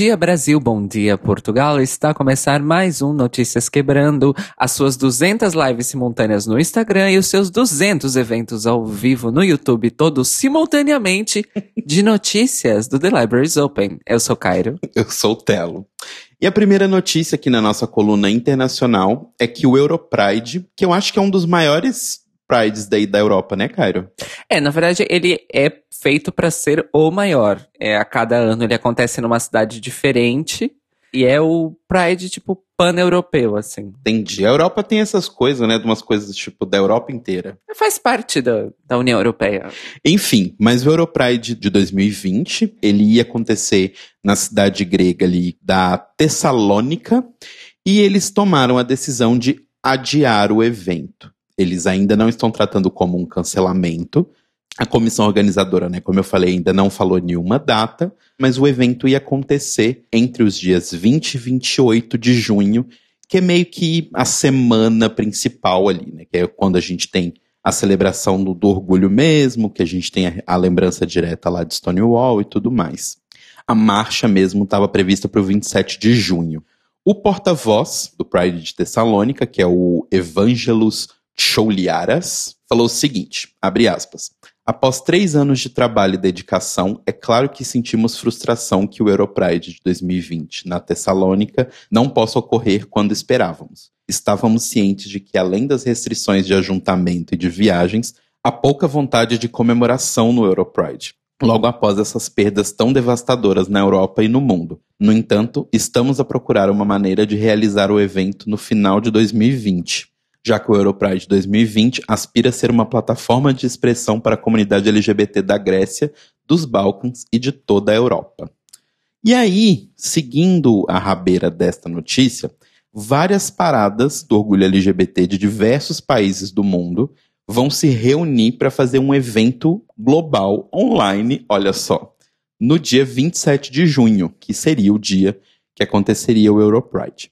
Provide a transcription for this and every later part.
Bom dia, Brasil. Bom dia, Portugal. Está a começar mais um Notícias Quebrando, as suas 200 lives simultâneas no Instagram e os seus 200 eventos ao vivo no YouTube, todos simultaneamente, de notícias do The Libraries Open. Eu sou Cairo. Eu sou o Telo. E a primeira notícia aqui na nossa coluna internacional é que o Europride, que eu acho que é um dos maiores prides daí da Europa, né, Cairo? É, na verdade, ele é feito para ser o maior. É, a cada ano ele acontece numa cidade diferente. E é o Pride, tipo, pan-europeu, assim. Entendi. A Europa tem essas coisas, né? De umas coisas, tipo, da Europa inteira. Faz parte da, da União Europeia. Enfim, mas o Europride de 2020, ele ia acontecer na cidade grega ali da Tessalônica. E eles tomaram a decisão de adiar o evento. Eles ainda não estão tratando como um cancelamento, a comissão organizadora, né, como eu falei, ainda não falou nenhuma data, mas o evento ia acontecer entre os dias 20 e 28 de junho, que é meio que a semana principal ali, né, que é quando a gente tem a celebração do, do orgulho mesmo, que a gente tem a, a lembrança direta lá de Stonewall e tudo mais. A marcha mesmo estava prevista para o 27 de junho. O porta-voz do Pride de Tessalônica, que é o Evangelus Chouliaras, falou o seguinte, abre aspas, Após três anos de trabalho e dedicação, é claro que sentimos frustração que o Europride de 2020 na Tessalônica não possa ocorrer quando esperávamos. Estávamos cientes de que, além das restrições de ajuntamento e de viagens, há pouca vontade de comemoração no Europride, logo após essas perdas tão devastadoras na Europa e no mundo. No entanto, estamos a procurar uma maneira de realizar o evento no final de 2020 já que o Europride 2020 aspira a ser uma plataforma de expressão para a comunidade LGBT da Grécia, dos Balcãs e de toda a Europa. E aí, seguindo a rabeira desta notícia, várias paradas do orgulho LGBT de diversos países do mundo vão se reunir para fazer um evento global online, olha só, no dia 27 de junho, que seria o dia que aconteceria o Europride.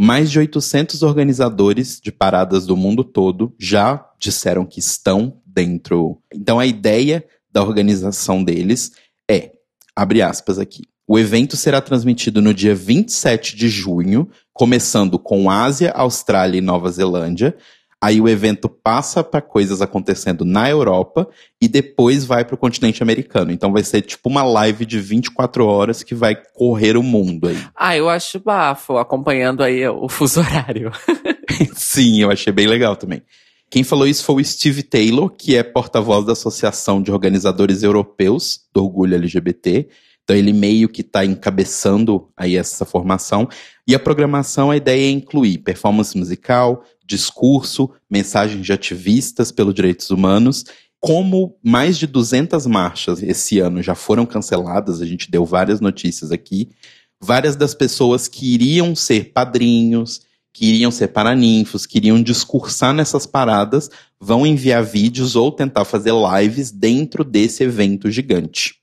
Mais de 800 organizadores de paradas do mundo todo já disseram que estão dentro. Então a ideia da organização deles é, abre aspas aqui, o evento será transmitido no dia 27 de junho, começando com Ásia, Austrália e Nova Zelândia, Aí o evento passa para coisas acontecendo na Europa e depois vai para o continente americano. Então vai ser tipo uma live de 24 horas que vai correr o mundo aí. Ah, eu acho bafo, acompanhando aí o fuso horário. Sim, eu achei bem legal também. Quem falou isso foi o Steve Taylor, que é porta-voz da Associação de Organizadores Europeus do Orgulho LGBT. Então ele meio que está encabeçando aí essa formação. E a programação, a ideia é incluir performance musical, discurso, mensagens de ativistas pelos direitos humanos. Como mais de 200 marchas esse ano já foram canceladas, a gente deu várias notícias aqui, várias das pessoas que iriam ser padrinhos, que iriam ser paraninfos, que iriam discursar nessas paradas, vão enviar vídeos ou tentar fazer lives dentro desse evento gigante.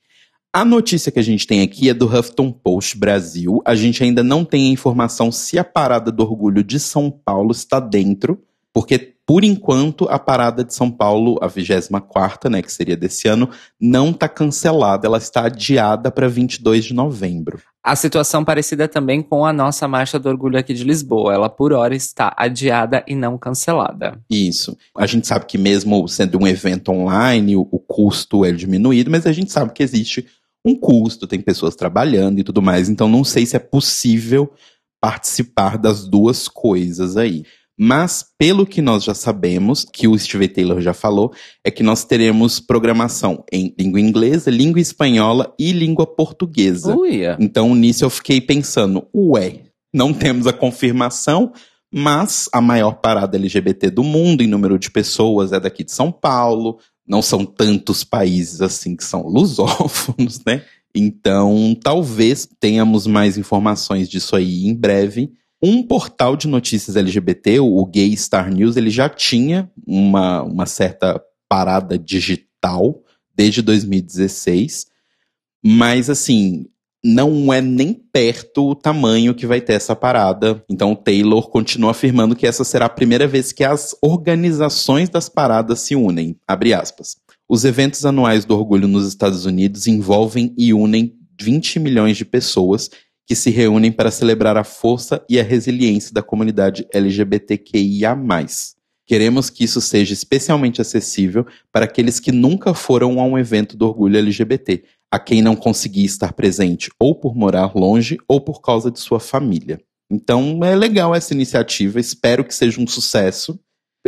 A notícia que a gente tem aqui é do Huffington Post Brasil. A gente ainda não tem a informação se a parada do orgulho de São Paulo está dentro, porque por enquanto a parada de São Paulo, a 24, né, que seria desse ano, não está cancelada, ela está adiada para 22 de novembro. A situação parecida também com a nossa Marcha do Orgulho aqui de Lisboa. Ela, por hora, está adiada e não cancelada. Isso. A gente sabe que, mesmo sendo um evento online, o, o custo é diminuído, mas a gente sabe que existe um custo, tem pessoas trabalhando e tudo mais, então não sei se é possível participar das duas coisas aí. Mas, pelo que nós já sabemos, que o Steve Taylor já falou, é que nós teremos programação em língua inglesa, língua espanhola e língua portuguesa. Uia. Então, nisso eu fiquei pensando, ué, não temos a confirmação, mas a maior parada LGBT do mundo em número de pessoas é daqui de São Paulo, não são tantos países assim que são lusófonos, né? Então, talvez tenhamos mais informações disso aí em breve. Um portal de notícias LGBT, o Gay Star News, ele já tinha uma, uma certa parada digital desde 2016, mas assim, não é nem perto o tamanho que vai ter essa parada. Então Taylor continua afirmando que essa será a primeira vez que as organizações das paradas se unem. Abre aspas. Os eventos anuais do orgulho nos Estados Unidos envolvem e unem 20 milhões de pessoas que se reúnem para celebrar a força e a resiliência da comunidade LGBTQIA. Queremos que isso seja especialmente acessível para aqueles que nunca foram a um evento do orgulho LGBT, a quem não conseguia estar presente ou por morar longe ou por causa de sua família. Então é legal essa iniciativa, espero que seja um sucesso.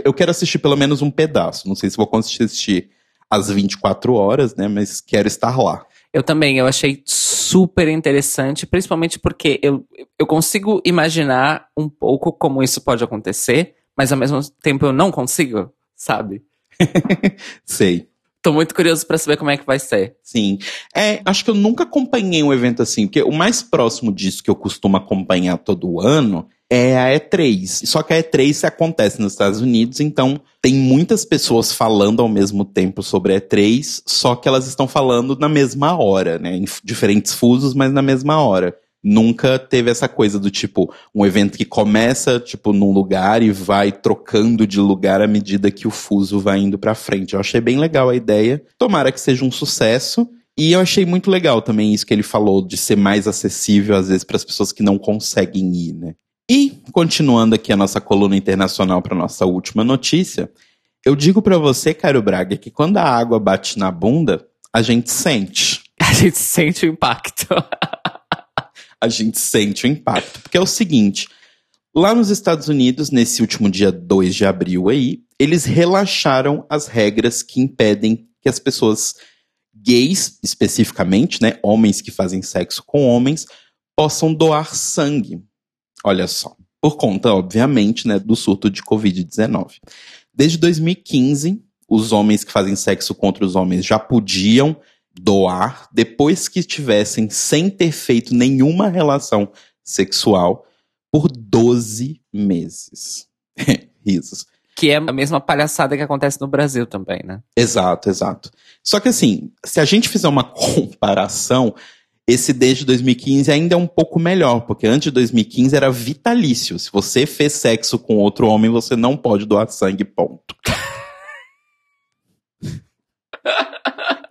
Eu quero assistir pelo menos um pedaço, não sei se vou conseguir assistir às 24 horas, né, mas quero estar lá. Eu também, eu achei super interessante, principalmente porque eu, eu consigo imaginar um pouco como isso pode acontecer, mas ao mesmo tempo eu não consigo, sabe? Sei. Tô muito curioso para saber como é que vai ser. Sim. É, acho que eu nunca acompanhei um evento assim, porque o mais próximo disso que eu costumo acompanhar todo ano é a E3. Só que a E3 acontece nos Estados Unidos, então tem muitas pessoas falando ao mesmo tempo sobre a E3, só que elas estão falando na mesma hora, né? Em diferentes fusos, mas na mesma hora nunca teve essa coisa do tipo um evento que começa tipo num lugar e vai trocando de lugar à medida que o fuso vai indo para frente. Eu achei bem legal a ideia. Tomara que seja um sucesso. E eu achei muito legal também isso que ele falou de ser mais acessível às vezes para as pessoas que não conseguem ir, né? E continuando aqui a nossa coluna internacional para nossa última notícia, eu digo para você, Caio Braga, que quando a água bate na bunda, a gente sente. A gente sente o impacto. a gente sente o impacto. Porque é o seguinte: lá nos Estados Unidos, nesse último dia 2 de abril aí, eles relaxaram as regras que impedem que as pessoas gays, especificamente, né, homens que fazem sexo com homens, possam doar sangue. Olha só. Por conta, obviamente, né, do surto de Covid-19. Desde 2015, os homens que fazem sexo contra os homens já podiam doar depois que estivessem sem ter feito nenhuma relação sexual por 12 meses. Risos. Que é a mesma palhaçada que acontece no Brasil também, né? Exato, exato. Só que assim, se a gente fizer uma comparação, esse desde 2015 ainda é um pouco melhor, porque antes de 2015 era vitalício. Se você fez sexo com outro homem, você não pode doar sangue, ponto.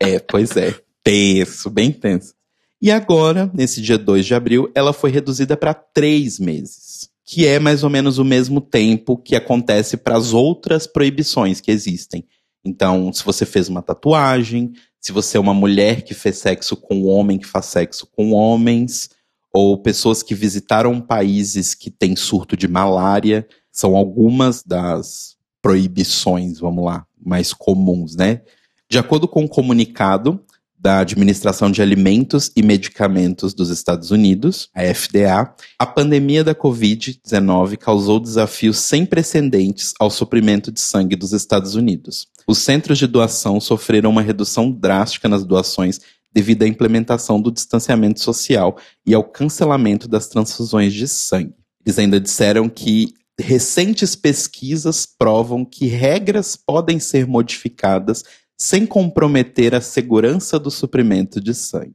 É, pois é. Tenso, bem tenso. E agora, nesse dia 2 de abril, ela foi reduzida para três meses, que é mais ou menos o mesmo tempo que acontece para as outras proibições que existem. Então, se você fez uma tatuagem, se você é uma mulher que fez sexo com um homem que faz sexo com homens, ou pessoas que visitaram países que têm surto de malária, são algumas das proibições, vamos lá, mais comuns, né? De acordo com o um comunicado da Administração de Alimentos e Medicamentos dos Estados Unidos, a FDA, a pandemia da Covid-19 causou desafios sem precedentes ao suprimento de sangue dos Estados Unidos. Os centros de doação sofreram uma redução drástica nas doações devido à implementação do distanciamento social e ao cancelamento das transfusões de sangue. Eles ainda disseram que recentes pesquisas provam que regras podem ser modificadas sem comprometer a segurança do suprimento de sangue.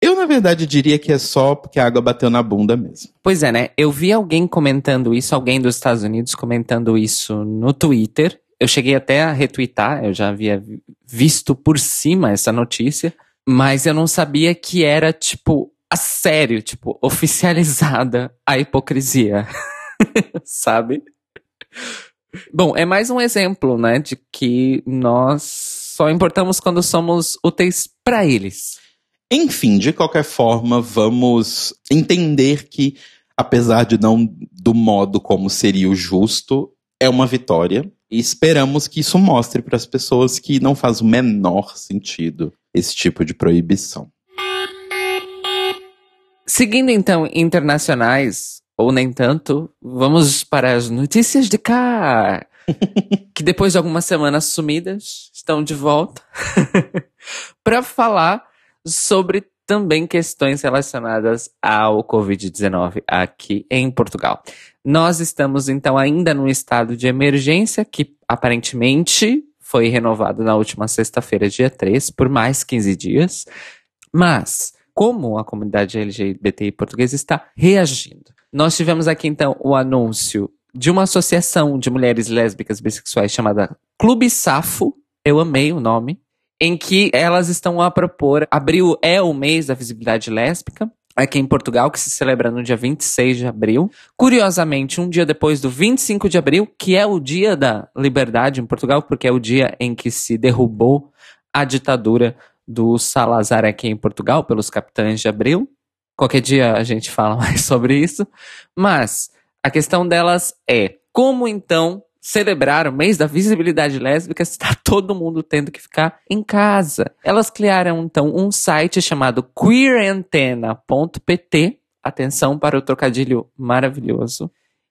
Eu, na verdade, diria que é só porque a água bateu na bunda mesmo. Pois é, né? Eu vi alguém comentando isso, alguém dos Estados Unidos comentando isso no Twitter. Eu cheguei até a retweetar, eu já havia visto por cima essa notícia, mas eu não sabia que era, tipo, a sério, tipo, oficializada a hipocrisia. Sabe? Bom, é mais um exemplo, né, de que nós só importamos quando somos úteis para eles. Enfim, de qualquer forma, vamos entender que, apesar de não do modo como seria o justo, é uma vitória. E esperamos que isso mostre para as pessoas que não faz o menor sentido esse tipo de proibição. Seguindo então internacionais, ou nem tanto, vamos para as notícias de cá. que depois de algumas semanas sumidas, estão de volta para falar sobre também questões relacionadas ao Covid-19 aqui em Portugal. Nós estamos então ainda num estado de emergência que aparentemente foi renovado na última sexta-feira, dia 3, por mais 15 dias. Mas, como a comunidade LGBTI portuguesa está reagindo? Nós tivemos aqui então o anúncio de uma associação de mulheres lésbicas bissexuais chamada Clube Safo. Eu amei o nome. em que elas estão a propor. Abril é o mês da visibilidade lésbica. Aqui em Portugal, que se celebra no dia 26 de abril. Curiosamente, um dia depois do 25 de abril, que é o dia da liberdade em Portugal, porque é o dia em que se derrubou a ditadura do Salazar aqui em Portugal, pelos capitães de abril. Qualquer dia a gente fala mais sobre isso. Mas a questão delas é como então celebrar o mês da visibilidade lésbica está todo mundo tendo que ficar em casa. Elas criaram então um site chamado queerantena.pt, atenção para o trocadilho maravilhoso,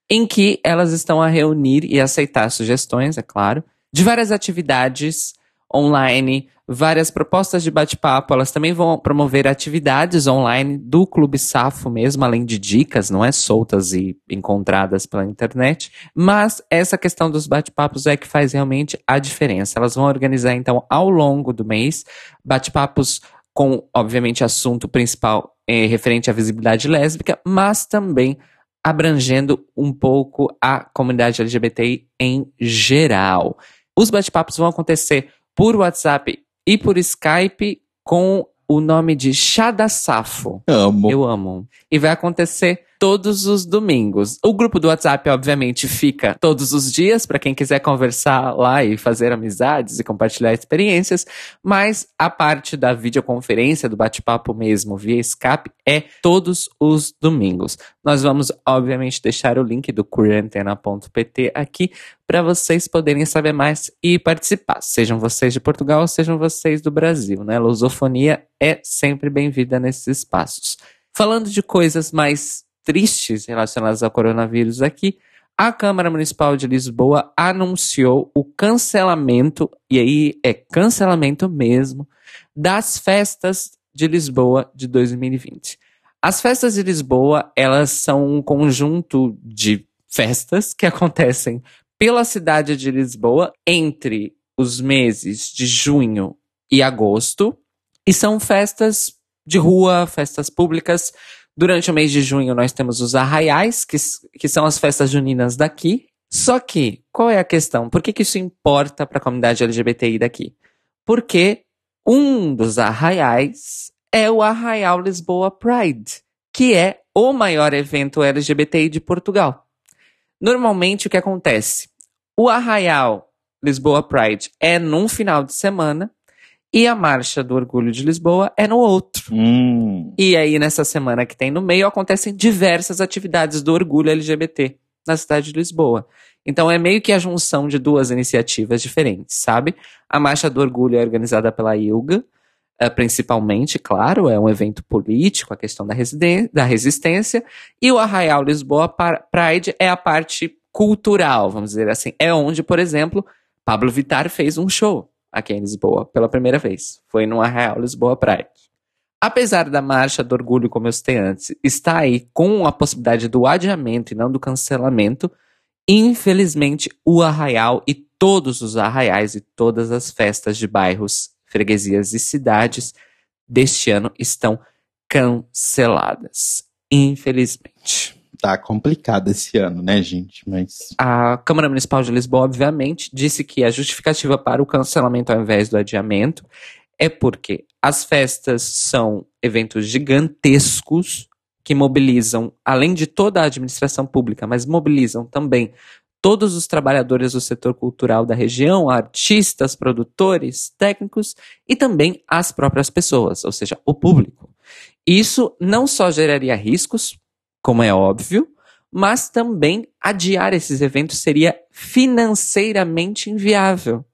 em que elas estão a reunir e aceitar sugestões, é claro, de várias atividades online várias propostas de bate-papo. Elas também vão promover atividades online do Clube Safo mesmo, além de dicas, não é soltas e encontradas pela internet. Mas essa questão dos bate-papos é que faz realmente a diferença. Elas vão organizar, então, ao longo do mês, bate-papos com, obviamente, assunto principal eh, referente à visibilidade lésbica, mas também abrangendo um pouco a comunidade LGBTI em geral. Os bate-papos vão acontecer por WhatsApp e por Skype com o nome de Chá da Safo. Amo. Eu amo. E vai acontecer todos os domingos. O grupo do WhatsApp, obviamente, fica todos os dias para quem quiser conversar lá e fazer amizades e compartilhar experiências, mas a parte da videoconferência, do bate-papo mesmo via Skype, é todos os domingos. Nós vamos, obviamente, deixar o link do queerantena.pt aqui para vocês poderem saber mais e participar. Sejam vocês de Portugal, sejam vocês do Brasil, né? Lusofonia é sempre bem-vinda nesses espaços. Falando de coisas mais tristes relacionadas ao coronavírus aqui, a Câmara Municipal de Lisboa anunciou o cancelamento, e aí é cancelamento mesmo, das festas de Lisboa de 2020. As festas de Lisboa, elas são um conjunto de festas que acontecem pela cidade de Lisboa entre os meses de junho e agosto, e são festas de rua, festas públicas Durante o mês de junho, nós temos os arraiais, que, que são as festas juninas daqui. Só que, qual é a questão? Por que, que isso importa para a comunidade LGBTI daqui? Porque um dos arraiais é o Arraial Lisboa Pride, que é o maior evento LGBTI de Portugal. Normalmente, o que acontece? O Arraial Lisboa Pride é num final de semana e a Marcha do Orgulho de Lisboa é no outro. Hum. E aí, nessa semana que tem no meio, acontecem diversas atividades do orgulho LGBT na cidade de Lisboa. Então é meio que a junção de duas iniciativas diferentes, sabe? A Marcha do Orgulho é organizada pela ILGA, eh, principalmente, claro, é um evento político, a questão da, da resistência, e o Arraial Lisboa Pride é a parte cultural, vamos dizer assim. É onde, por exemplo, Pablo Vittar fez um show aqui em Lisboa pela primeira vez. Foi no Arraial Lisboa Pride. Apesar da marcha do orgulho, como eu citei antes, estar aí com a possibilidade do adiamento e não do cancelamento, infelizmente o Arraial e todos os arraiais e todas as festas de bairros, freguesias e cidades deste ano estão canceladas. Infelizmente tá complicado esse ano, né, gente? Mas. A Câmara Municipal de Lisboa, obviamente, disse que a justificativa para o cancelamento ao invés do adiamento é porque as festas são eventos gigantescos que mobilizam, além de toda a administração pública, mas mobilizam também todos os trabalhadores do setor cultural da região, artistas, produtores, técnicos e também as próprias pessoas, ou seja, o público. Isso não só geraria riscos como é óbvio, mas também adiar esses eventos seria financeiramente inviável,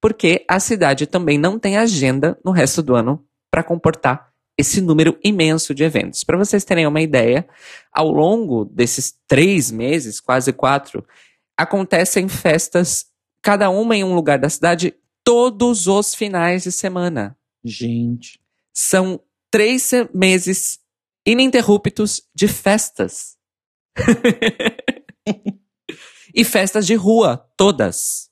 porque a cidade também não tem agenda no resto do ano para comportar esse número imenso de eventos. Para vocês terem uma ideia, ao longo desses três meses, quase quatro, acontecem festas, cada uma em um lugar da cidade, todos os finais de semana. Gente. São três meses ininterruptos de festas. e festas de rua, todas.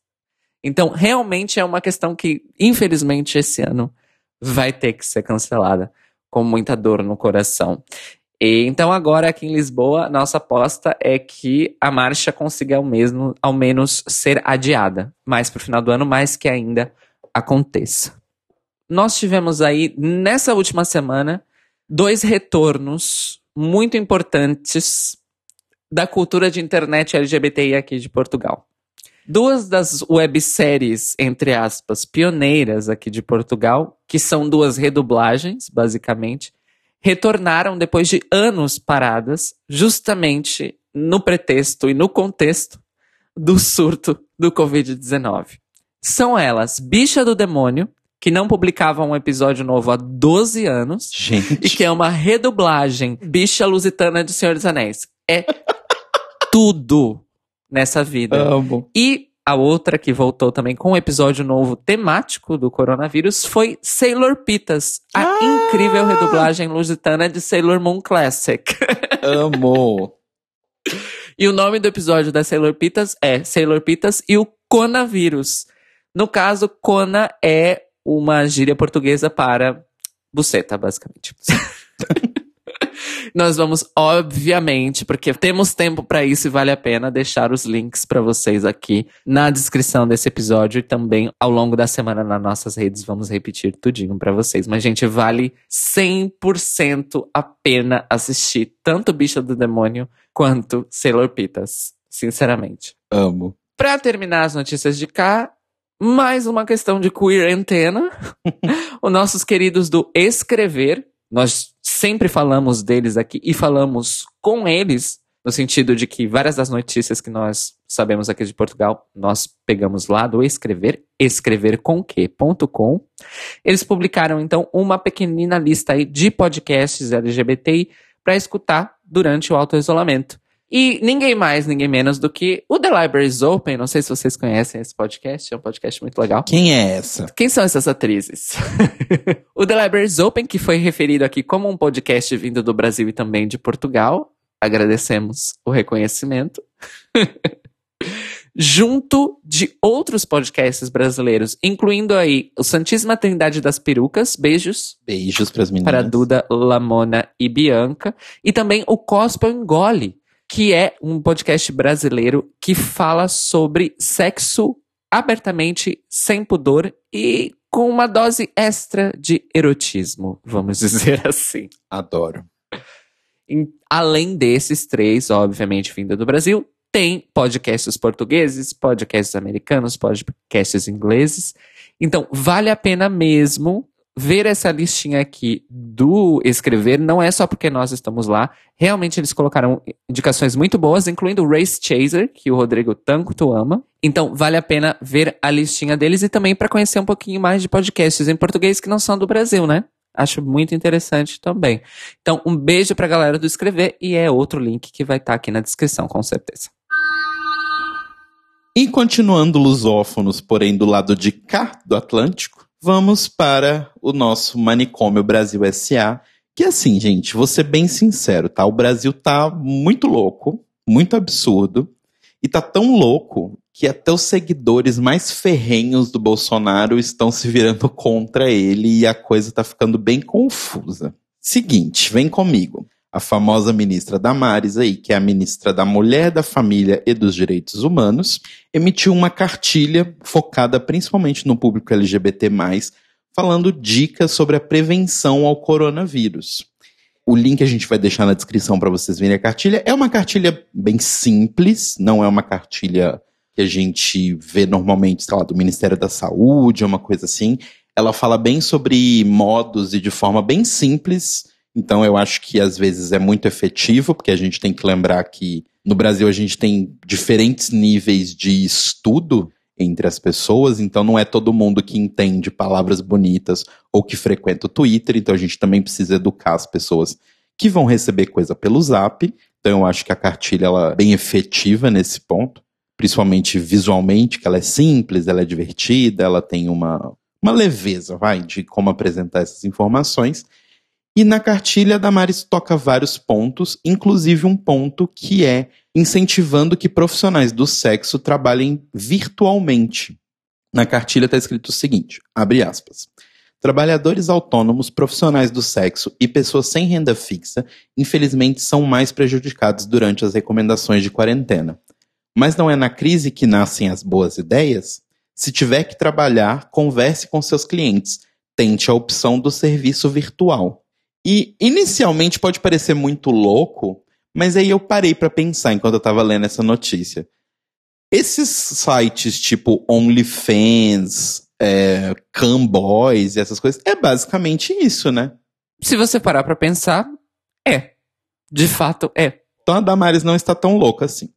Então, realmente é uma questão que, infelizmente, esse ano vai ter que ser cancelada, com muita dor no coração. E, então, agora aqui em Lisboa, nossa aposta é que a marcha consiga ao, mesmo, ao menos ser adiada mais para o final do ano, mais que ainda aconteça. nós tivemos aí, nessa última semana, dois retornos muito importantes da cultura de internet LGBTI aqui de Portugal. Duas das webséries, entre aspas, pioneiras aqui de Portugal, que são duas redublagens, basicamente, retornaram depois de anos paradas, justamente no pretexto e no contexto do surto do Covid-19. São elas Bicha do Demônio, que não publicava um episódio novo há 12 anos. Gente. E que é uma redublagem Bicha Lusitana de Senhor dos Anéis. É tudo nessa vida. Amo. E a outra que voltou também com um episódio novo temático do coronavírus foi Sailor Pitas, a Ah! incrível redublagem lusitana de Sailor Moon Classic. Amo. e o nome do episódio da Sailor Pitas é Sailor Pitas e o Conavírus. No caso, Cona é uma gíria portuguesa para buceta, basicamente. Nós vamos, obviamente, porque temos tempo para isso e vale a pena deixar os links para vocês aqui na descrição desse episódio e também ao longo da semana nas nossas redes vamos repetir tudinho para vocês. Mas gente, vale 100% a pena assistir tanto Bicha do Demônio quanto Sailor Pitas, sinceramente. Amo. Pra terminar as notícias de cá, mais uma questão de queer antena. Os nossos queridos do Escrever, nós sempre falamos deles aqui e falamos com eles, no sentido de que várias das notícias que nós sabemos aqui de Portugal, nós pegamos lá do Escrever, escrevercomque.com. Eles publicaram então uma pequenina lista aí de podcasts LGBTI para escutar durante o auto-isolamento. E ninguém mais, ninguém menos do que o The Libraries Open. Não sei se vocês conhecem esse podcast, é um podcast muito legal. Quem é essa? Quem são essas atrizes? o The Libraries Open, que foi referido aqui como um podcast vindo do Brasil e também de Portugal. Agradecemos o reconhecimento. Junto de outros podcasts brasileiros, incluindo aí o Santíssima Trindade das Perucas, beijos Beijos pras meninas. para Duda, Lamona e Bianca. E também o Gospel Engole, que é um podcast brasileiro que fala sobre sexo abertamente, sem pudor e com uma dose extra de erotismo, vamos dizer assim. Adoro. Em- além desses três, obviamente, vindo do Brasil, tem podcasts portugueses, podcasts americanos, podcasts ingleses. Então, vale a pena mesmo ver essa listinha aqui do escrever. Não é só porque nós estamos lá. Realmente, eles colocaram indicações muito boas, incluindo o Race Chaser, que o Rodrigo tanto ama. Então, vale a pena ver a listinha deles e também para conhecer um pouquinho mais de podcasts em português que não são do Brasil, né? Acho muito interessante também. Então, um beijo pra galera do Escrever e é outro link que vai estar aqui na descrição, com certeza. E continuando lusófonos, porém do lado de cá do Atlântico, vamos para o nosso manicômio Brasil SA. Que assim, gente, vou ser bem sincero, tá? O Brasil tá muito louco, muito absurdo. E tá tão louco que até os seguidores mais ferrenhos do Bolsonaro estão se virando contra ele e a coisa tá ficando bem confusa. Seguinte, vem comigo. A famosa ministra Damares aí, que é a ministra da Mulher, da Família e dos Direitos Humanos, emitiu uma cartilha focada principalmente no público LGBT+, falando dicas sobre a prevenção ao coronavírus. O link a gente vai deixar na descrição para vocês verem a cartilha. É uma cartilha bem simples, não é uma cartilha que a gente vê normalmente, sei lá, do Ministério da Saúde, uma coisa assim. Ela fala bem sobre modos e de forma bem simples. Então eu acho que às vezes é muito efetivo, porque a gente tem que lembrar que no Brasil a gente tem diferentes níveis de estudo entre as pessoas, então não é todo mundo que entende palavras bonitas ou que frequenta o Twitter, então a gente também precisa educar as pessoas que vão receber coisa pelo Zap. Então eu acho que a cartilha ela é bem efetiva nesse ponto, principalmente visualmente, que ela é simples, ela é divertida, ela tem uma, uma leveza, vai, de como apresentar essas informações. E na cartilha, a Damares toca vários pontos, inclusive um ponto que é incentivando que profissionais do sexo trabalhem virtualmente. Na cartilha está escrito o seguinte: abre aspas. Trabalhadores autônomos, profissionais do sexo e pessoas sem renda fixa, infelizmente, são mais prejudicados durante as recomendações de quarentena. Mas não é na crise que nascem as boas ideias? Se tiver que trabalhar, converse com seus clientes. tente a opção do serviço virtual. E inicialmente pode parecer muito louco, mas aí eu parei para pensar enquanto eu estava lendo essa notícia. Esses sites tipo OnlyFans, é, Camboys e essas coisas, é basicamente isso, né? Se você parar para pensar, é. De fato, é. Então a Damares não está tão louca assim.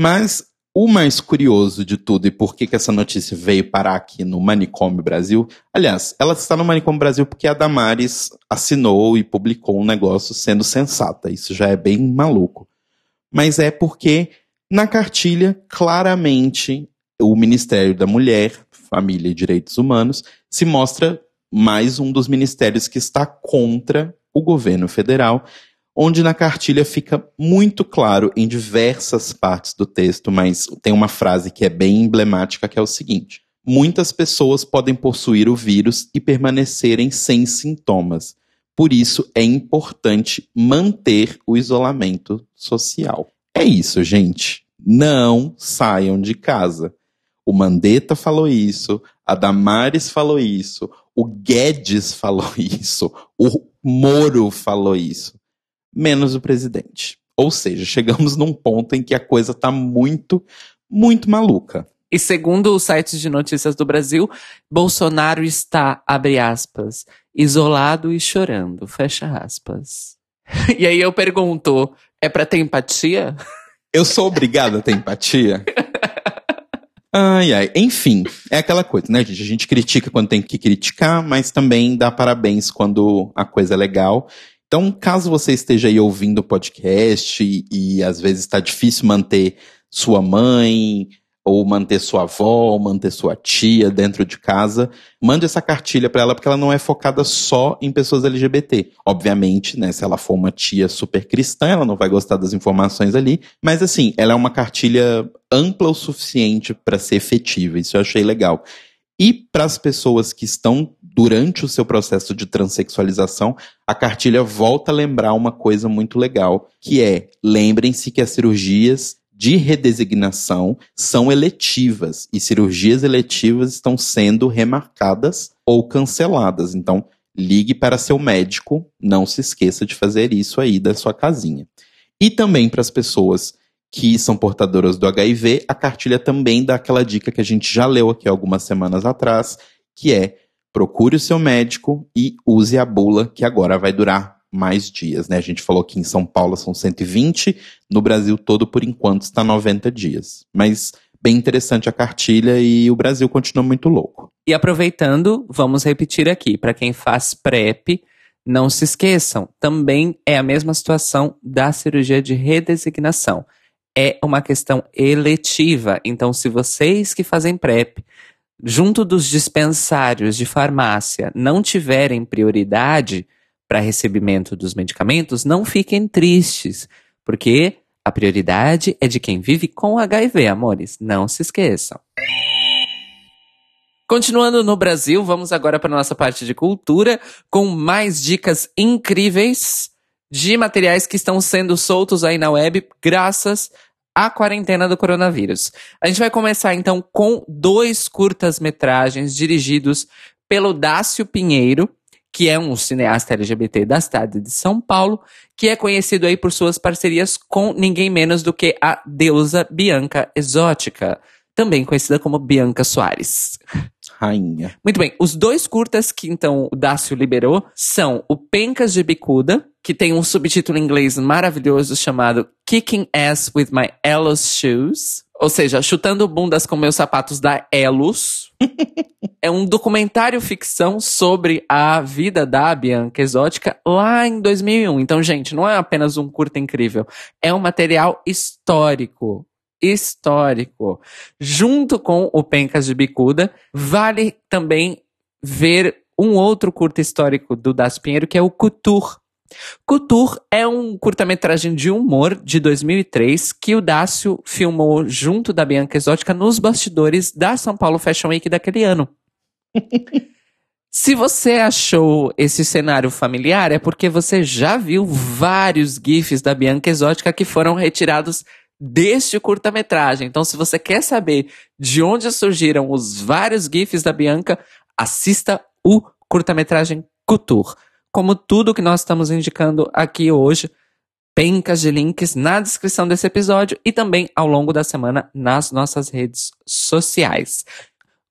Mas o mais curioso de tudo e por que, que essa notícia veio parar aqui no Manicômio Brasil, aliás, ela está no Manicômio Brasil porque a Damares assinou e publicou um negócio sendo sensata. Isso já é bem maluco. Mas é porque na cartilha, claramente, o Ministério da Mulher, Família e Direitos Humanos se mostra mais um dos ministérios que está contra o governo federal onde na cartilha fica muito claro em diversas partes do texto, mas tem uma frase que é bem emblemática que é o seguinte: Muitas pessoas podem possuir o vírus e permanecerem sem sintomas. Por isso é importante manter o isolamento social. É isso, gente. Não saiam de casa. O Mandetta falou isso, a Damares falou isso, o Guedes falou isso, o Moro falou isso menos o presidente. Ou seja, chegamos num ponto em que a coisa está muito, muito maluca. E segundo os sites de notícias do Brasil, Bolsonaro está, abre aspas, isolado e chorando, fecha aspas. E aí eu pergunto, é para ter empatia? Eu sou obrigado a ter empatia? Ai, ai. Enfim, é aquela coisa, né, gente? A gente critica quando tem que criticar, mas também dá parabéns quando a coisa é legal. Então, caso você esteja aí ouvindo o podcast e, e às vezes está difícil manter sua mãe, ou manter sua avó, ou manter sua tia dentro de casa, mande essa cartilha para ela porque ela não é focada só em pessoas LGBT. Obviamente, né, se ela for uma tia super cristã, ela não vai gostar das informações ali, mas assim, ela é uma cartilha ampla o suficiente para ser efetiva. Isso eu achei legal. E para as pessoas que estão durante o seu processo de transexualização, a cartilha volta a lembrar uma coisa muito legal, que é: lembrem-se que as cirurgias de redesignação são eletivas e cirurgias eletivas estão sendo remarcadas ou canceladas. Então, ligue para seu médico, não se esqueça de fazer isso aí da sua casinha. E também para as pessoas que são portadoras do HIV, a cartilha também dá aquela dica que a gente já leu aqui algumas semanas atrás, que é procure o seu médico e use a bula, que agora vai durar mais dias, né? A gente falou que em São Paulo são 120, no Brasil todo, por enquanto, está 90 dias. Mas bem interessante a cartilha e o Brasil continua muito louco. E aproveitando, vamos repetir aqui, para quem faz PrEP, não se esqueçam, também é a mesma situação da cirurgia de redesignação. É uma questão eletiva, então se vocês que fazem PrEP junto dos dispensários de farmácia não tiverem prioridade para recebimento dos medicamentos, não fiquem tristes, porque a prioridade é de quem vive com HIV, amores. Não se esqueçam. Continuando no Brasil, vamos agora para nossa parte de cultura com mais dicas incríveis de materiais que estão sendo soltos aí na web graças a quarentena do coronavírus. A gente vai começar então com dois curtas-metragens dirigidos pelo Dácio Pinheiro, que é um cineasta LGBT da cidade de São Paulo, que é conhecido aí por suas parcerias com ninguém menos do que a deusa Bianca Exótica, também conhecida como Bianca Soares. Rainha. Muito bem, os dois curtas que então o Dácio liberou são o Pencas de Bicuda, que tem um subtítulo em inglês maravilhoso chamado Kicking Ass with My Elos Shoes. Ou seja, chutando bundas com meus sapatos da Elos. é um documentário ficção sobre a vida da Bianca Exótica lá em 2001. Então, gente, não é apenas um curta incrível. É um material histórico histórico. Junto com o Pencas de Bicuda, vale também ver um outro curta histórico do Das Pinheiro, que é o Couture. Couture é um curta-metragem de humor de 2003 que o Dácio filmou junto da Bianca Exótica nos bastidores da São Paulo Fashion Week daquele ano. Se você achou esse cenário familiar, é porque você já viu vários GIFs da Bianca Exótica que foram retirados deste curta-metragem. Então, se você quer saber de onde surgiram os vários GIFs da Bianca, assista o curta-metragem Couture. Como tudo que nós estamos indicando aqui hoje, pencas de links na descrição desse episódio e também ao longo da semana nas nossas redes sociais.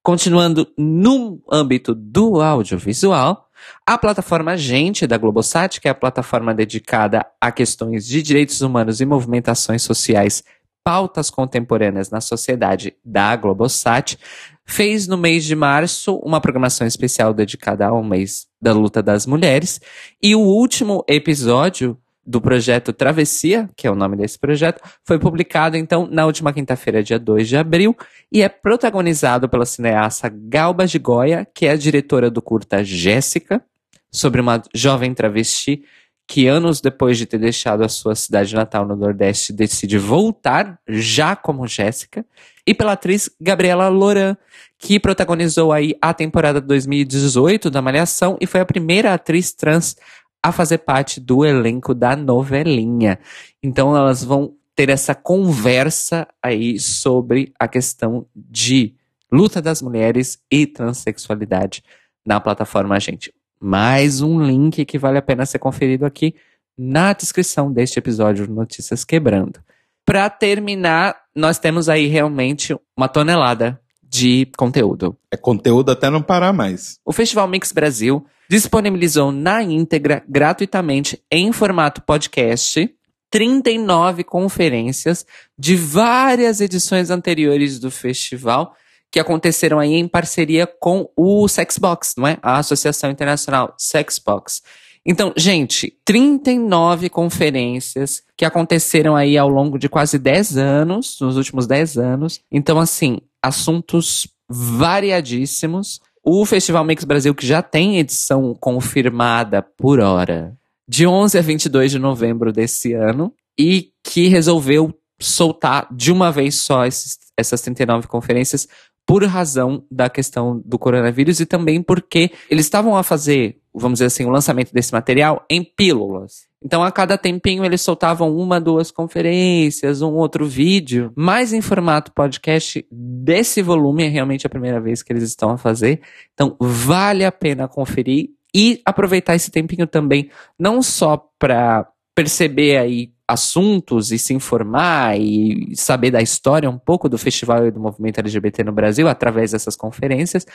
Continuando no âmbito do audiovisual, a plataforma Gente da Globosat, que é a plataforma dedicada a questões de direitos humanos e movimentações sociais, pautas contemporâneas na sociedade da Globosat, fez no mês de março uma programação especial dedicada ao mês da luta das mulheres, e o último episódio do projeto Travessia, que é o nome desse projeto, foi publicado então na última quinta-feira, dia 2 de abril, e é protagonizado pela cineasta Galba de Goya, que é a diretora do curta Jéssica, sobre uma jovem travesti que anos depois de ter deixado a sua cidade natal no Nordeste decide voltar já como Jéssica, e pela atriz Gabriela Loran, que protagonizou aí a temporada 2018 da Malhação e foi a primeira atriz trans a fazer parte do elenco da novelinha. Então elas vão ter essa conversa aí sobre a questão de luta das mulheres e transexualidade na plataforma Gente. Mais um link que vale a pena ser conferido aqui na descrição deste episódio Notícias Quebrando. Para terminar, nós temos aí realmente uma tonelada de conteúdo. É conteúdo até não parar mais. O Festival Mix Brasil disponibilizou na íntegra, gratuitamente, em formato podcast, 39 conferências de várias edições anteriores do festival que aconteceram aí em parceria com o Sexbox, não é? A Associação Internacional Sexbox. Então, gente, 39 conferências que aconteceram aí ao longo de quase 10 anos, nos últimos 10 anos. Então, assim, assuntos variadíssimos. O Festival Mix Brasil, que já tem edição confirmada por hora, de 11 a 22 de novembro desse ano, e que resolveu soltar de uma vez só esses, essas 39 conferências por razão da questão do coronavírus e também porque eles estavam a fazer, vamos dizer assim, o lançamento desse material em pílulas. Então, a cada tempinho, eles soltavam uma, duas conferências, um outro vídeo, mas em formato podcast desse volume, é realmente a primeira vez que eles estão a fazer. Então, vale a pena conferir e aproveitar esse tempinho também, não só para perceber aí assuntos e se informar e saber da história um pouco do festival e do movimento LGBT no Brasil através dessas conferências,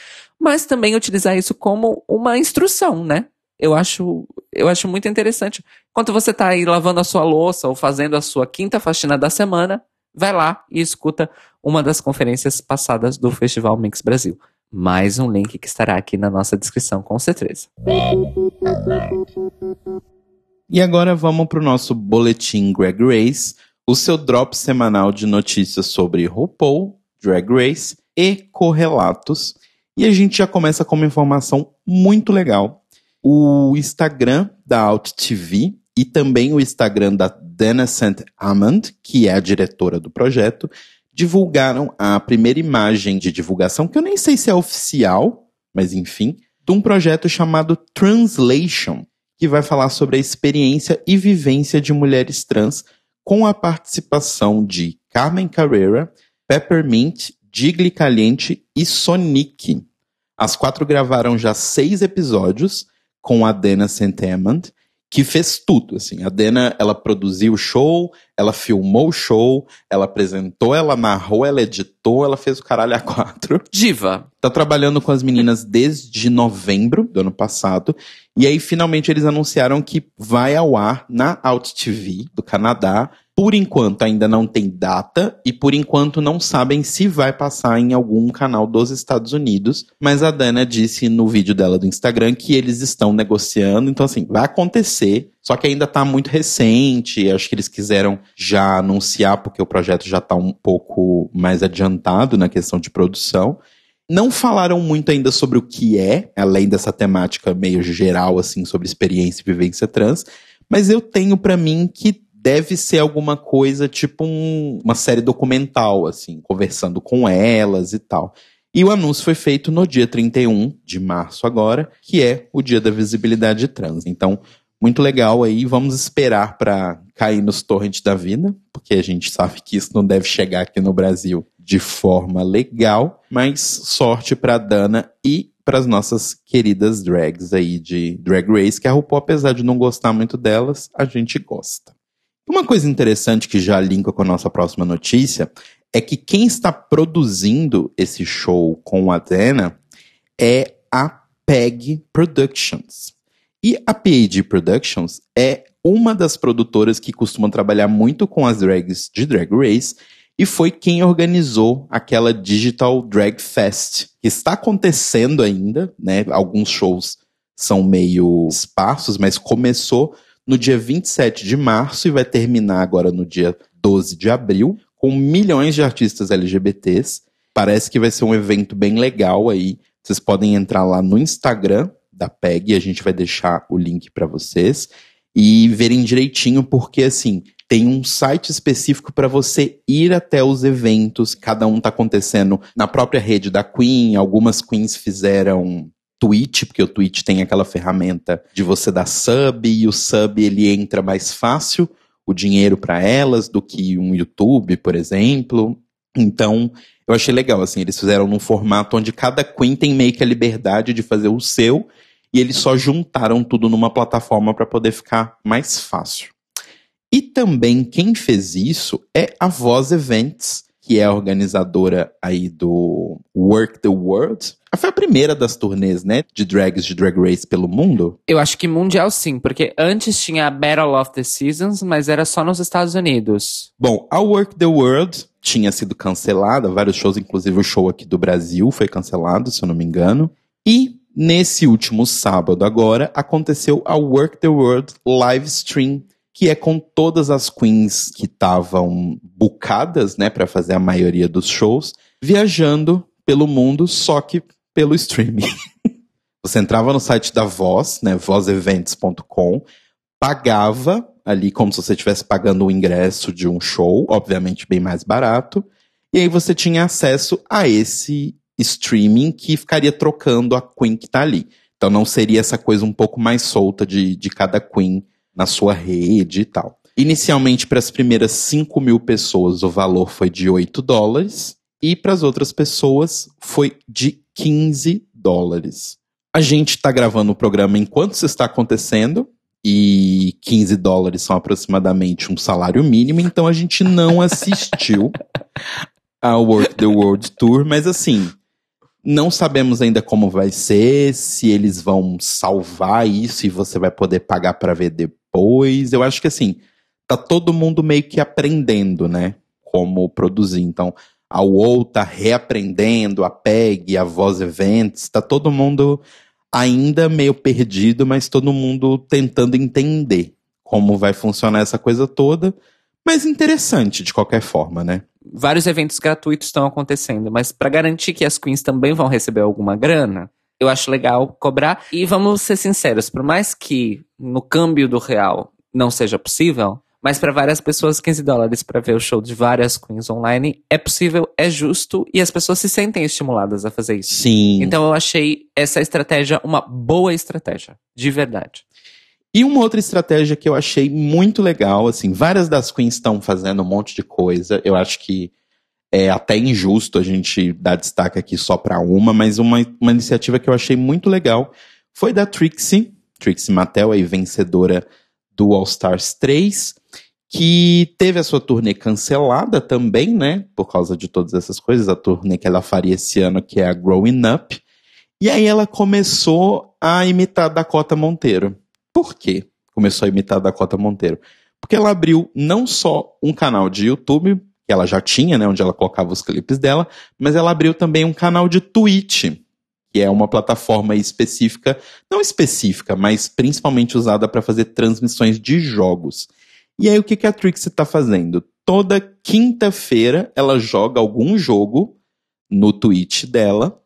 mas também utilizar isso como uma instrução, né? Eu acho, eu acho muito interessante. Enquanto você está aí lavando a sua louça ou fazendo a sua quinta faxina da semana, vai lá e escuta uma das conferências passadas do Festival Mix Brasil. Mais um link que estará aqui na nossa descrição, com certeza. E agora vamos para o nosso boletim Drag Race, o seu drop semanal de notícias sobre RuPaul, Drag Race e correlatos. E a gente já começa com uma informação muito legal. O Instagram da Alt TV e também o Instagram da Dana. Amand, que é a diretora do projeto, divulgaram a primeira imagem de divulgação, que eu nem sei se é oficial, mas enfim, de um projeto chamado Translation, que vai falar sobre a experiência e vivência de mulheres trans com a participação de Carmen Carrera, Peppermint, Digli Caliente e Sonic. As quatro gravaram já seis episódios com a Dana Sentamant que fez tudo, assim. A Dana, ela produziu o show, ela filmou o show, ela apresentou, ela narrou, ela editou, ela fez o caralho a quatro. Diva. Tá trabalhando com as meninas desde novembro do ano passado. E aí, finalmente, eles anunciaram que vai ao ar na Out TV do Canadá. Por enquanto ainda não tem data e por enquanto não sabem se vai passar em algum canal dos Estados Unidos, mas a Dana disse no vídeo dela do Instagram que eles estão negociando, então assim, vai acontecer, só que ainda está muito recente, acho que eles quiseram já anunciar porque o projeto já está um pouco mais adiantado na questão de produção. Não falaram muito ainda sobre o que é, além dessa temática meio geral assim sobre experiência e vivência trans, mas eu tenho para mim que deve ser alguma coisa tipo um, uma série documental, assim, conversando com elas e tal. E o anúncio foi feito no dia 31 de março agora, que é o dia da visibilidade trans. Então, muito legal aí, vamos esperar para cair nos torrents da vida, porque a gente sabe que isso não deve chegar aqui no Brasil de forma legal, mas sorte para Dana e para as nossas queridas drags aí de Drag Race, que a RuPaul, apesar de não gostar muito delas, a gente gosta. Uma coisa interessante que já linka com a nossa próxima notícia é que quem está produzindo esse show com a Dana é a PEG Productions. E a PAG Productions é uma das produtoras que costumam trabalhar muito com as drags de Drag Race e foi quem organizou aquela Digital Drag Fest, que está acontecendo ainda, né? Alguns shows são meio esparsos, mas começou no dia 27 de março e vai terminar agora no dia 12 de abril, com milhões de artistas LGBTs. Parece que vai ser um evento bem legal aí. Vocês podem entrar lá no Instagram da PEG, a gente vai deixar o link para vocês e verem direitinho, porque assim, tem um site específico para você ir até os eventos, cada um tá acontecendo na própria rede da Queen, algumas queens fizeram Twitch, porque o Twitch tem aquela ferramenta de você dar sub e o sub ele entra mais fácil o dinheiro para elas do que um YouTube, por exemplo. Então, eu achei legal assim, eles fizeram num formato onde cada queen tem meio que a liberdade de fazer o seu e eles só juntaram tudo numa plataforma para poder ficar mais fácil. E também quem fez isso é a Voz Events, que é a organizadora aí do Work the World. Foi a primeira das turnês, né, de drags de Drag Race pelo mundo? Eu acho que mundial sim, porque antes tinha a Battle of the Seasons, mas era só nos Estados Unidos. Bom, a Work the World tinha sido cancelada, vários shows, inclusive o show aqui do Brasil foi cancelado, se eu não me engano. E nesse último sábado agora aconteceu a Work the World live stream que é com todas as queens que estavam bucadas, né, para fazer a maioria dos shows, viajando pelo mundo, só que pelo streaming. Você entrava no site da Voz, né, vozevents.com, pagava ali como se você estivesse pagando o ingresso de um show, obviamente bem mais barato, e aí você tinha acesso a esse streaming que ficaria trocando a queen que tá ali. Então não seria essa coisa um pouco mais solta de, de cada queen na sua rede e tal. Inicialmente, para as primeiras 5 mil pessoas, o valor foi de 8 dólares, e para as outras pessoas foi de 15 dólares. A gente está gravando o programa enquanto isso está acontecendo, e 15 dólares são aproximadamente um salário mínimo, então a gente não assistiu ao Work the World Tour, mas assim, não sabemos ainda como vai ser, se eles vão salvar isso e você vai poder pagar para ver depois depois. Eu acho que assim, tá todo mundo meio que aprendendo, né? Como produzir. Então, a UOL tá reaprendendo, a PEG, a Voz Events, tá todo mundo ainda meio perdido, mas todo mundo tentando entender como vai funcionar essa coisa toda. Mas interessante de qualquer forma, né? Vários eventos gratuitos estão acontecendo, mas para garantir que as queens também vão receber alguma grana, eu acho legal cobrar. E vamos ser sinceros, por mais que no câmbio do real não seja possível, mas para várias pessoas 15 dólares para ver o show de várias queens online é possível, é justo e as pessoas se sentem estimuladas a fazer isso. Sim. Então eu achei essa estratégia uma boa estratégia, de verdade. E uma outra estratégia que eu achei muito legal, assim, várias das queens estão fazendo um monte de coisa. Eu acho que é até injusto a gente dar destaque aqui só para uma, mas uma, uma iniciativa que eu achei muito legal foi da Trixie, Trixie Mattel, aí vencedora do All Stars 3, que teve a sua turnê cancelada também, né, por causa de todas essas coisas, a turnê que ela faria esse ano, que é a Growing Up, e aí ela começou a imitar Dakota Monteiro. Por quê? Começou a imitar Dakota Monteiro. Porque ela abriu não só um canal de YouTube, que ela já tinha, né, onde ela colocava os clipes dela, mas ela abriu também um canal de Twitch, que é uma plataforma específica, não específica, mas principalmente usada para fazer transmissões de jogos. E aí o que, que a Trixie está fazendo? Toda quinta-feira ela joga algum jogo no Twitch dela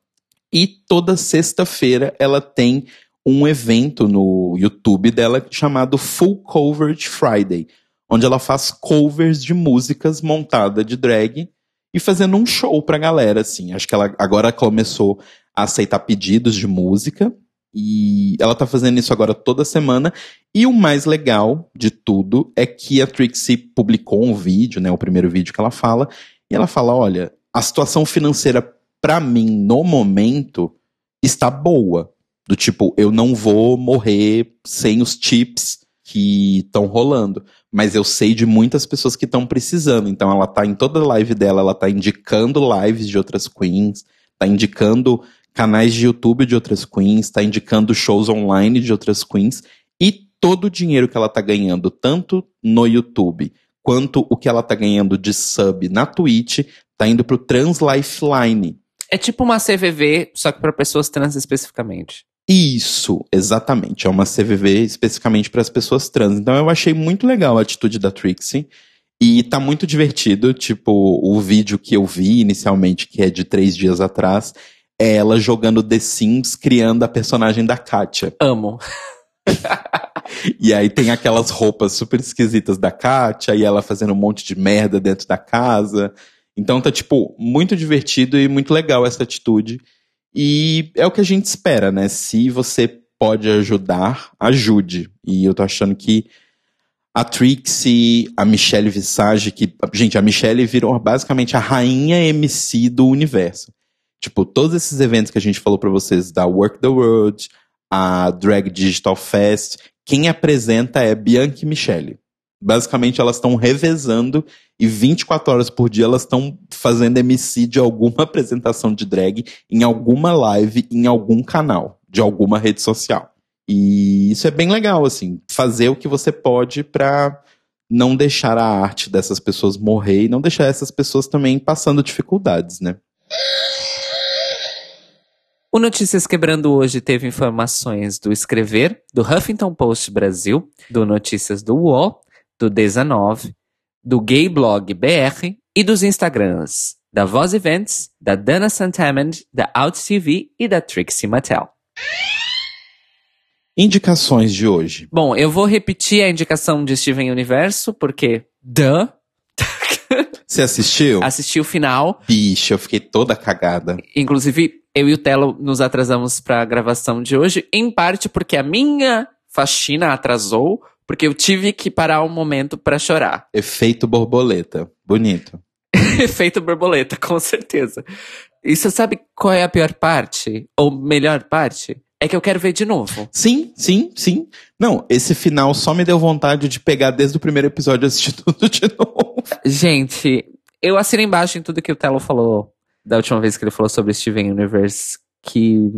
e toda sexta-feira ela tem um evento no YouTube dela chamado Full Coverage Friday, onde ela faz covers de músicas montada de drag e fazendo um show pra galera, assim. Acho que ela agora começou a aceitar pedidos de música e ela tá fazendo isso agora toda semana. E o mais legal de tudo é que a Trixie publicou um vídeo, né, o primeiro vídeo que ela fala, e ela fala, olha, a situação financeira para mim no momento está boa. Do tipo, eu não vou morrer sem os chips que estão rolando. Mas eu sei de muitas pessoas que estão precisando. Então ela tá em toda a live dela, ela tá indicando lives de outras queens, tá indicando canais de YouTube de outras queens, tá indicando shows online de outras queens. E todo o dinheiro que ela tá ganhando, tanto no YouTube quanto o que ela tá ganhando de sub na Twitch, tá indo pro Trans Lifeline. É tipo uma CVV, só que para pessoas trans especificamente. Isso, exatamente. É uma CVV especificamente para as pessoas trans. Então eu achei muito legal a atitude da Trixie. E tá muito divertido. Tipo, o vídeo que eu vi inicialmente, que é de três dias atrás, é ela jogando The Sims, criando a personagem da Katia. Amo. e aí tem aquelas roupas super esquisitas da Katia, e ela fazendo um monte de merda dentro da casa. Então tá, tipo, muito divertido e muito legal essa atitude. E é o que a gente espera, né? Se você pode ajudar, ajude. E eu tô achando que a Trixie, a Michelle Visage, que, gente, a Michelle virou basicamente a rainha MC do universo. Tipo, todos esses eventos que a gente falou para vocês, da Work the World, a Drag Digital Fest, quem apresenta é Bianca e Michelle. Basicamente, elas estão revezando e 24 horas por dia elas estão fazendo MC de alguma apresentação de drag em alguma live, em algum canal, de alguma rede social. E isso é bem legal, assim, fazer o que você pode para não deixar a arte dessas pessoas morrer e não deixar essas pessoas também passando dificuldades, né? O Notícias Quebrando hoje teve informações do Escrever, do Huffington Post Brasil, do Notícias do UOL, do 19, do Gay Blog BR e dos Instagrams da Voz Events, da Dana Santamand, da Out TV e da Trixie Mattel. Indicações de hoje. Bom, eu vou repetir a indicação de Steven Universo, porque. Duh! Você assistiu? Assisti o final. Bicho, eu fiquei toda cagada. Inclusive, eu e o Telo nos atrasamos para a gravação de hoje, em parte porque a minha faxina atrasou, porque eu tive que parar um momento para chorar. Efeito borboleta. Bonito. Efeito borboleta, com certeza. E você sabe qual é a pior parte? Ou melhor parte? É que eu quero ver de novo. Sim, sim, sim. Não, esse final só me deu vontade de pegar desde o primeiro episódio e assistir tudo de novo. Gente, eu assino embaixo em tudo que o Telo falou da última vez que ele falou sobre Steven Universe, que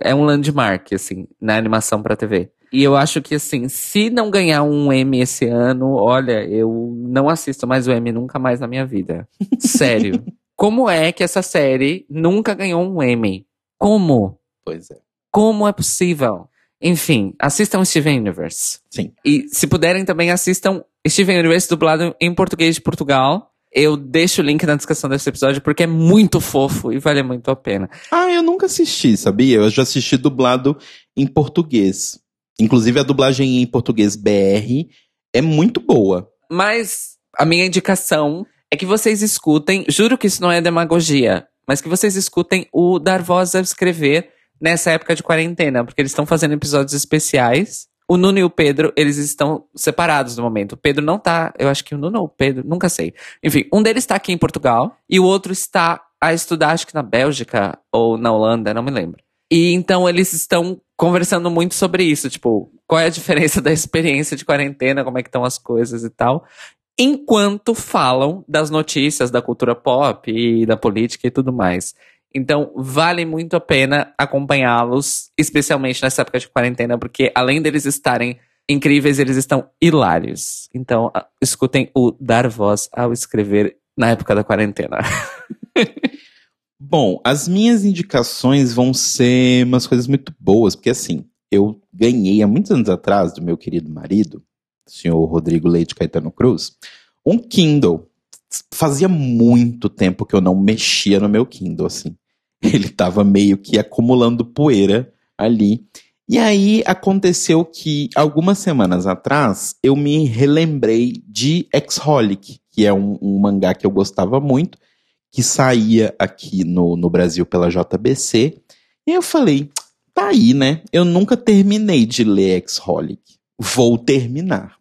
é um landmark, assim, na animação pra TV. E eu acho que, assim, se não ganhar um M esse ano, olha, eu não assisto mais o M nunca mais na minha vida. Sério. Como é que essa série nunca ganhou um M? Como? Pois é. Como é possível? Enfim, assistam Steven Universe. Sim. E se puderem também assistam Steven Universe dublado em português de Portugal. Eu deixo o link na descrição desse episódio porque é muito fofo e vale muito a pena. Ah, eu nunca assisti, sabia? Eu já assisti dublado em português. Inclusive a dublagem em português BR é muito boa. Mas a minha indicação é que vocês escutem, juro que isso não é demagogia, mas que vocês escutem o Dar Voz a Escrever nessa época de quarentena, porque eles estão fazendo episódios especiais. O Nuno e o Pedro, eles estão separados no momento. O Pedro não tá, eu acho que o Nuno ou o Pedro, nunca sei. Enfim, um deles está aqui em Portugal e o outro está a estudar, acho que na Bélgica ou na Holanda, não me lembro. E então eles estão conversando muito sobre isso, tipo, qual é a diferença da experiência de quarentena, como é que estão as coisas e tal, enquanto falam das notícias da cultura pop e da política e tudo mais. Então, vale muito a pena acompanhá-los, especialmente nessa época de quarentena, porque além deles estarem incríveis, eles estão hilários. Então, escutem o Dar Voz ao Escrever na época da quarentena. Bom, as minhas indicações vão ser umas coisas muito boas, porque assim, eu ganhei há muitos anos atrás do meu querido marido, o senhor Rodrigo Leite Caetano Cruz, um Kindle. Fazia muito tempo que eu não mexia no meu Kindle, assim. Ele tava meio que acumulando poeira ali. E aí aconteceu que algumas semanas atrás eu me relembrei de Exholic, que é um, um mangá que eu gostava muito que saía aqui no, no Brasil pela JBC. E eu falei, tá aí, né? Eu nunca terminei de ler X-Holic. Vou terminar.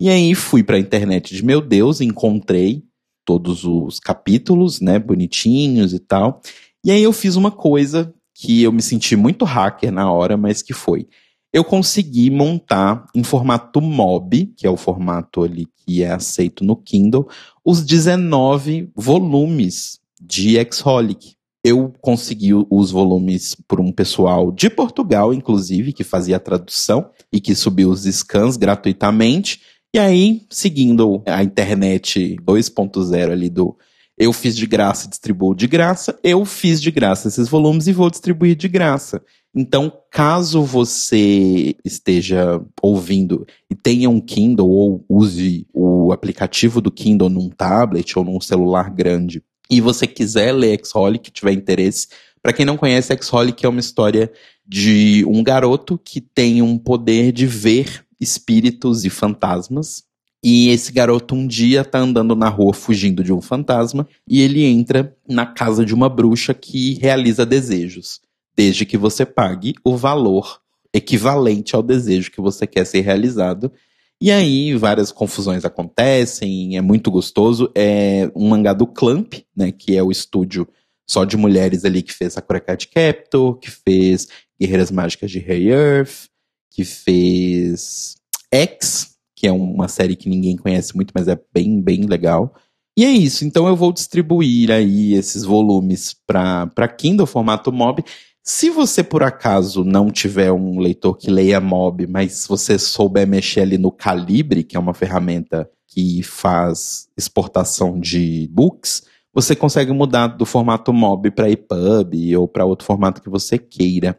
E aí fui pra internet de meu Deus, encontrei todos os capítulos, né, bonitinhos e tal. E aí eu fiz uma coisa que eu me senti muito hacker na hora, mas que foi. Eu consegui montar em formato MOB, que é o formato ali que é aceito no Kindle, os 19 volumes de Exholic. Eu consegui os volumes por um pessoal de Portugal, inclusive, que fazia a tradução e que subiu os scans gratuitamente. E aí, seguindo a internet 2.0 ali do eu fiz de graça, distribuo de graça, eu fiz de graça esses volumes e vou distribuir de graça. Então, caso você esteja ouvindo e tenha um Kindle ou use o aplicativo do Kindle num tablet ou num celular grande e você quiser ler Exholic, tiver interesse, para quem não conhece, Exholic é uma história de um garoto que tem um poder de ver espíritos e fantasmas e esse garoto um dia tá andando na rua fugindo de um fantasma e ele entra na casa de uma bruxa que realiza desejos, desde que você pague o valor equivalente ao desejo que você quer ser realizado. E aí várias confusões acontecem, é muito gostoso. É um mangá do Clamp, né, que é o estúdio só de mulheres ali que fez Sakura Card Captor, que fez Guerreiras Mágicas de Rei Earth, que fez X, que é uma série que ninguém conhece muito, mas é bem, bem legal. E é isso, então eu vou distribuir aí esses volumes para Kindle, formato MOB. Se você por acaso não tiver um leitor que leia MOB, mas você souber mexer ali no Calibre, que é uma ferramenta que faz exportação de books, você consegue mudar do formato MOB para EPUB ou para outro formato que você queira.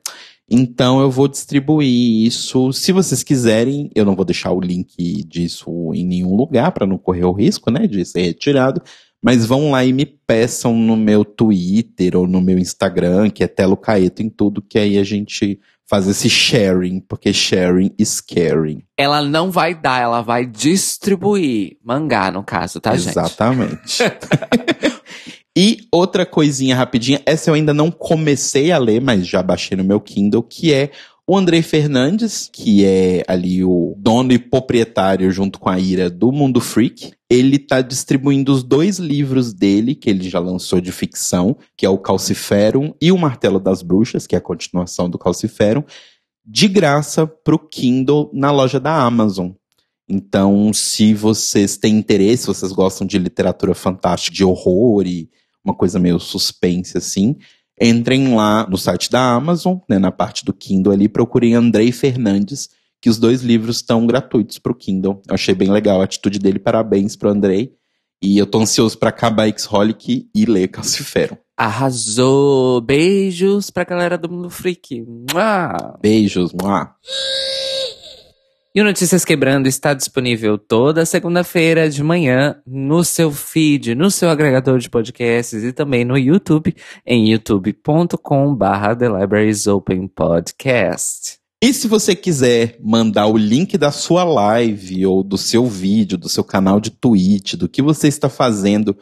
Então eu vou distribuir isso. Se vocês quiserem, eu não vou deixar o link disso em nenhum lugar para não correr o risco, né, de ser retirado. Mas vão lá e me peçam no meu Twitter ou no meu Instagram, que é Telo Caeto em tudo, que aí a gente faz esse sharing, porque sharing is caring. Ela não vai dar, ela vai distribuir mangá, no caso, tá, Exatamente. gente? Exatamente. E outra coisinha rapidinha, essa eu ainda não comecei a ler, mas já baixei no meu Kindle, que é o Andrei Fernandes, que é ali o dono e proprietário, junto com a Ira, do Mundo Freak. Ele tá distribuindo os dois livros dele, que ele já lançou de ficção, que é o Calciferum e o Martelo das Bruxas, que é a continuação do Calciferum, de graça pro Kindle na loja da Amazon. Então, se vocês têm interesse, se vocês gostam de literatura fantástica, de horror e uma coisa meio suspense assim, entrem lá no site da Amazon, né, na parte do Kindle ali, procurem Andrei Fernandes, que os dois livros estão gratuitos para o Kindle. Eu achei bem legal a atitude dele, parabéns pro Andrei. E eu tô ansioso para acabar X-Holic e ler Calcifero. Arrasou! Beijos pra galera do Mundo Freak. Mua! Beijos, mua! E o Notícias Quebrando está disponível toda segunda-feira de manhã no seu feed, no seu agregador de podcasts e também no YouTube, em youtube.com.br The Libraries Open Podcast. E se você quiser mandar o link da sua live ou do seu vídeo, do seu canal de Twitch, do que você está fazendo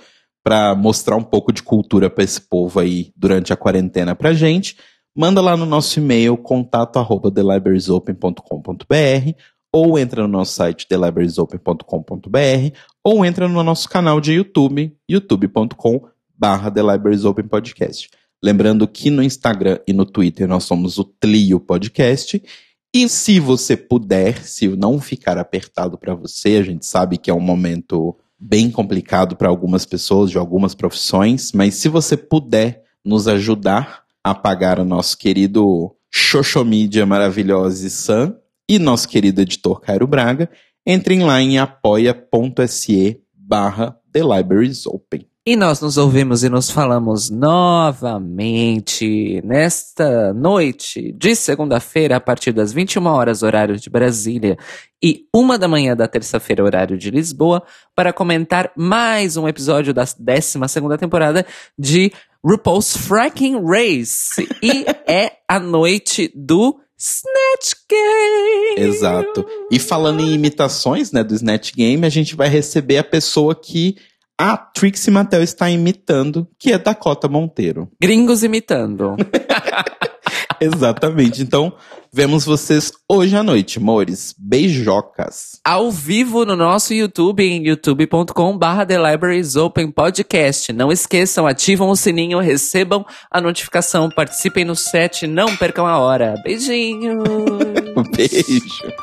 para mostrar um pouco de cultura para esse povo aí durante a quarentena pra gente, manda lá no nosso e-mail contato arroba thelibrariesopen.com.br ou entra no nosso site thelibrariesopen.com.br ou entra no nosso canal de YouTube, youtube.com barra Podcast. Lembrando que no Instagram e no Twitter nós somos o Tlio Podcast. E se você puder, se não ficar apertado para você, a gente sabe que é um momento bem complicado para algumas pessoas de algumas profissões, mas se você puder nos ajudar a pagar o nosso querido Xoxomídia maravilhosa e Sam, e nosso querido editor Cairo Braga, entrem lá em apoia.se barra The Libraries Open. E nós nos ouvimos e nos falamos novamente nesta noite de segunda-feira, a partir das 21 horas, horário de Brasília, e uma da manhã da terça-feira, horário de Lisboa, para comentar mais um episódio da 12 temporada de RuPaul's Fracking Race. e é a noite do Snatch Game! Exato. E falando em imitações, né, do Snatch Game, a gente vai receber a pessoa que a Trixie Mattel está imitando, que é Dakota Monteiro. Gringos imitando. Exatamente. Então, vemos vocês hoje à noite, amores. Beijocas. Ao vivo no nosso YouTube, em youtube.com barra The Libraries Open Podcast. Não esqueçam, ativam o sininho, recebam a notificação, participem no set, não percam a hora. Beijinho! Beijo.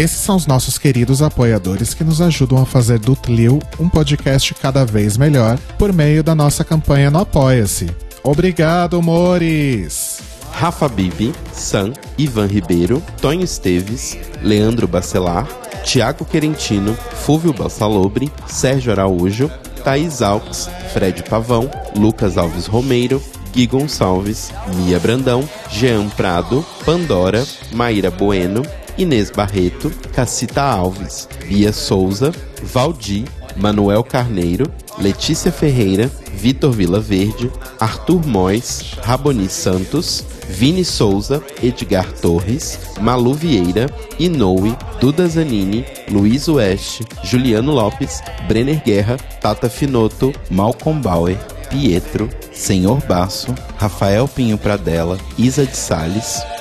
Esses são os nossos queridos apoiadores que nos ajudam a fazer do Tlil um podcast cada vez melhor por meio da nossa campanha no Apoia-se. Obrigado, Mores! Rafa Bibi, Sam, Ivan Ribeiro, Tonho Esteves, Leandro Bacelar, Tiago Querentino, Fúvio Bassalobre, Sérgio Araújo, Thaís Alves, Fred Pavão, Lucas Alves Romeiro, Gui Gonçalves, Mia Brandão, Jean Prado, Pandora, Maíra Bueno, Inês Barreto, Cacita Alves, Bia Souza, Valdir, Manuel Carneiro, Letícia Ferreira, Vitor Vila Verde, Arthur Mois, Raboni Santos, Vini Souza, Edgar Torres, Malu Vieira, Inoue, Duda Zanini, Luiz Oeste, Juliano Lopes, Brenner Guerra, Tata Finoto, Malcolm Bauer, Pietro, Senhor Basso, Rafael Pinho Pradella, Isa de Sales,